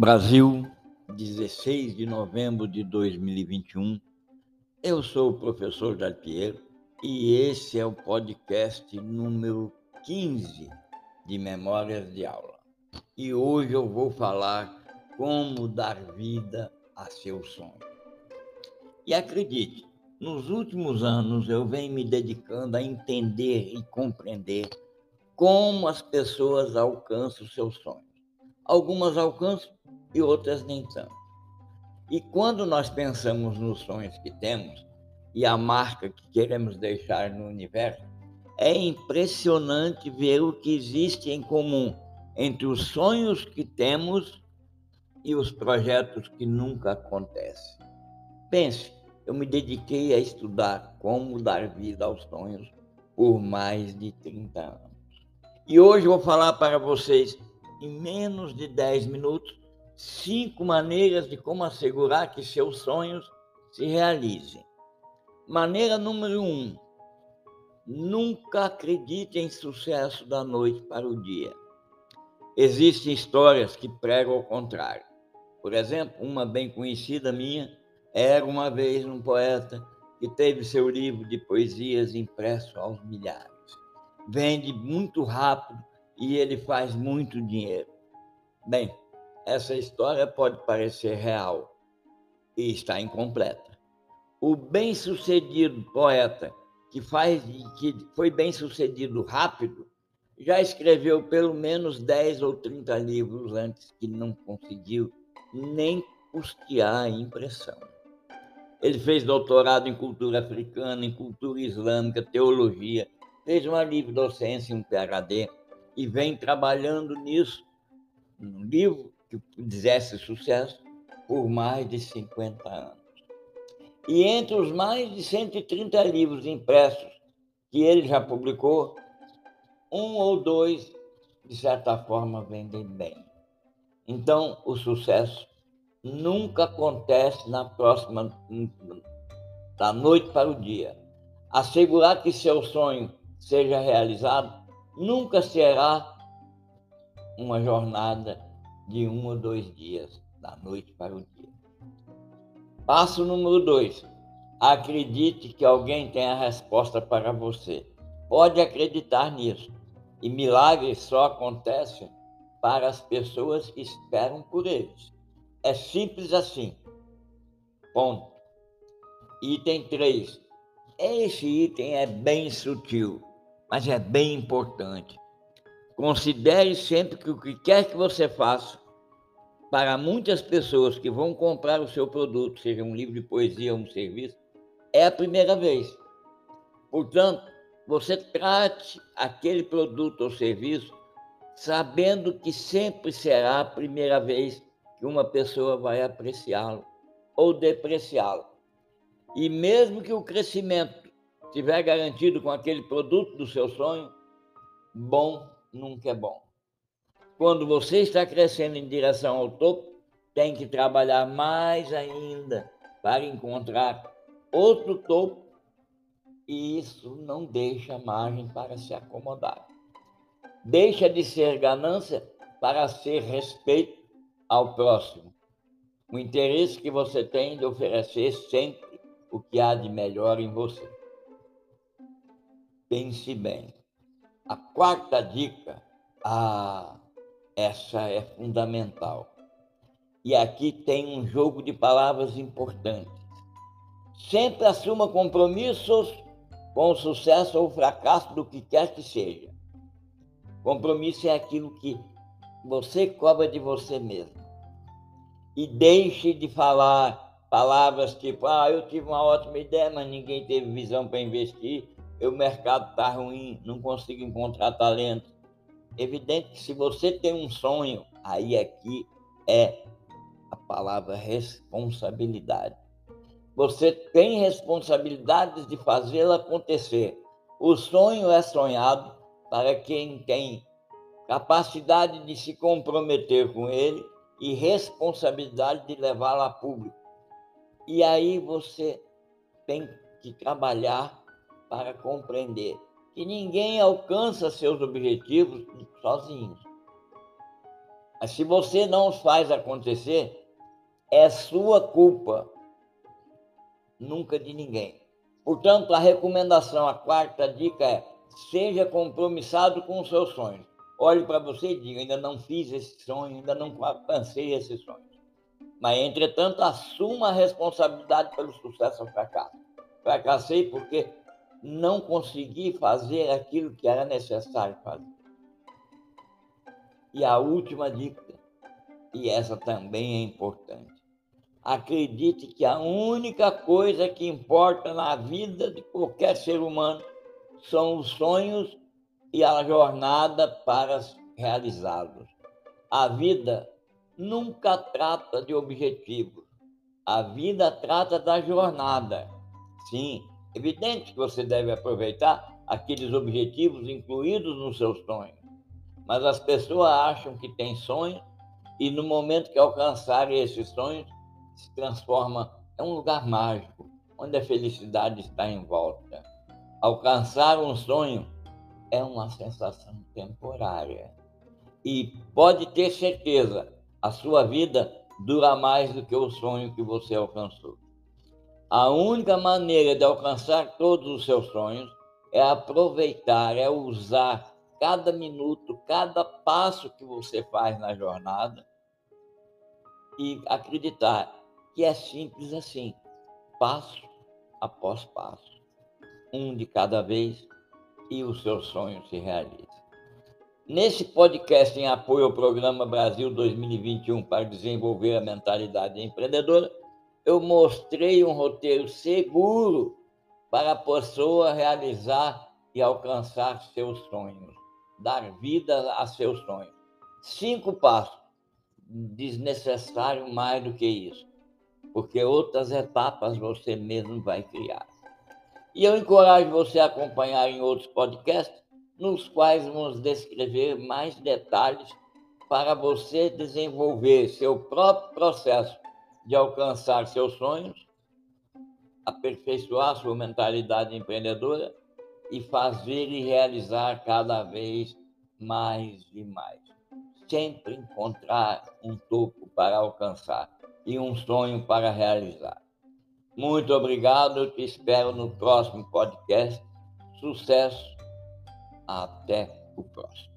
Brasil, 16 de novembro de 2021. Eu sou o professor Jalpiero e esse é o podcast número 15 de Memórias de Aula. E hoje eu vou falar como dar vida a seu sonho. E acredite, nos últimos anos eu venho me dedicando a entender e compreender como as pessoas alcançam seus sonhos. Algumas alcançam e outras nem tanto. E quando nós pensamos nos sonhos que temos e a marca que queremos deixar no universo, é impressionante ver o que existe em comum entre os sonhos que temos e os projetos que nunca acontecem. Pense, eu me dediquei a estudar como dar vida aos sonhos por mais de 30 anos. E hoje vou falar para vocês, em menos de 10 minutos, cinco maneiras de como assegurar que seus sonhos se realizem. Maneira número um: nunca acredite em sucesso da noite para o dia. Existem histórias que pregam o contrário. Por exemplo, uma bem conhecida minha era uma vez um poeta que teve seu livro de poesias impresso aos milhares. Vende muito rápido e ele faz muito dinheiro. Bem, essa história pode parecer real e está incompleta. O bem-sucedido poeta que faz que foi bem-sucedido rápido já escreveu pelo menos 10 ou 30 livros antes que não conseguiu nem custear a impressão. Ele fez doutorado em cultura africana, em cultura islâmica, teologia, fez uma livre docência, um PhD, e vem trabalhando nisso, um livro que fizesse sucesso por mais de 50 anos. E entre os mais de 130 livros impressos que ele já publicou, um ou dois, de certa forma, vendem bem. Então, o sucesso nunca acontece na próxima, da noite para o dia. Assegurar que seu sonho seja realizado nunca será uma jornada de um ou dois dias, da noite para o dia. Passo número dois. Acredite que alguém tem a resposta para você. Pode acreditar nisso. E milagres só acontecem para as pessoas que esperam por eles. É simples assim. Ponto. Item 3. Esse item é bem sutil, mas é bem importante. Considere sempre que o que quer que você faça, para muitas pessoas que vão comprar o seu produto, seja um livro de poesia ou um serviço, é a primeira vez. Portanto, você trate aquele produto ou serviço sabendo que sempre será a primeira vez que uma pessoa vai apreciá-lo ou depreciá-lo. E mesmo que o crescimento estiver garantido com aquele produto do seu sonho, bom nunca é bom. Quando você está crescendo em direção ao topo, tem que trabalhar mais ainda para encontrar outro topo e isso não deixa margem para se acomodar. Deixa de ser ganância para ser respeito ao próximo. O interesse que você tem de oferecer sempre o que há de melhor em você. Pense bem. A quarta dica, ah, essa é fundamental. E aqui tem um jogo de palavras importante. Sempre assuma compromissos com o sucesso ou o fracasso do que quer que seja. Compromisso é aquilo que você cobra de você mesmo. E deixe de falar palavras tipo, ah, eu tive uma ótima ideia, mas ninguém teve visão para investir o mercado está ruim, não consigo encontrar talento. Evidente que se você tem um sonho, aí aqui é a palavra responsabilidade. Você tem responsabilidades de fazê-lo acontecer. O sonho é sonhado para quem tem capacidade de se comprometer com ele e responsabilidade de levá-lo a público. E aí você tem que trabalhar para compreender que ninguém alcança seus objetivos sozinhos. Mas se você não faz acontecer, é sua culpa, nunca de ninguém. Portanto, a recomendação, a quarta dica é: seja compromissado com os seus sonhos. Olhe para você e diga: ainda não fiz esse sonho, ainda não alcancei esse sonho. Mas, entretanto, assuma a responsabilidade pelo sucesso ou fracasso. Fracassei porque não consegui fazer aquilo que era necessário fazer. E a última dica, e essa também é importante. Acredite que a única coisa que importa na vida de qualquer ser humano são os sonhos e a jornada para realizá-los. A vida nunca trata de objetivos. A vida trata da jornada. Sim, evidente que você deve aproveitar aqueles objetivos incluídos nos seus sonhos. Mas as pessoas acham que têm sonhos e no momento que alcançarem esses sonhos, se transforma em um lugar mágico, onde a felicidade está em volta. Alcançar um sonho é uma sensação temporária. E pode ter certeza, a sua vida dura mais do que o sonho que você alcançou. A única maneira de alcançar todos os seus sonhos é aproveitar, é usar cada minuto, cada passo que você faz na jornada e acreditar que é simples assim, passo após passo, um de cada vez e o seu sonho se realiza. Nesse podcast em apoio ao Programa Brasil 2021 para desenvolver a mentalidade empreendedora, eu mostrei um roteiro seguro para a pessoa realizar e alcançar seus sonhos, dar vida a seus sonhos. Cinco passos, desnecessário mais do que isso, porque outras etapas você mesmo vai criar. E eu encorajo você a acompanhar em outros podcasts nos quais vamos descrever mais detalhes para você desenvolver seu próprio processo de alcançar seus sonhos, aperfeiçoar sua mentalidade empreendedora e fazer e realizar cada vez mais e mais. Sempre encontrar um topo para alcançar e um sonho para realizar. Muito obrigado, te espero no próximo podcast. Sucesso! Até o próximo.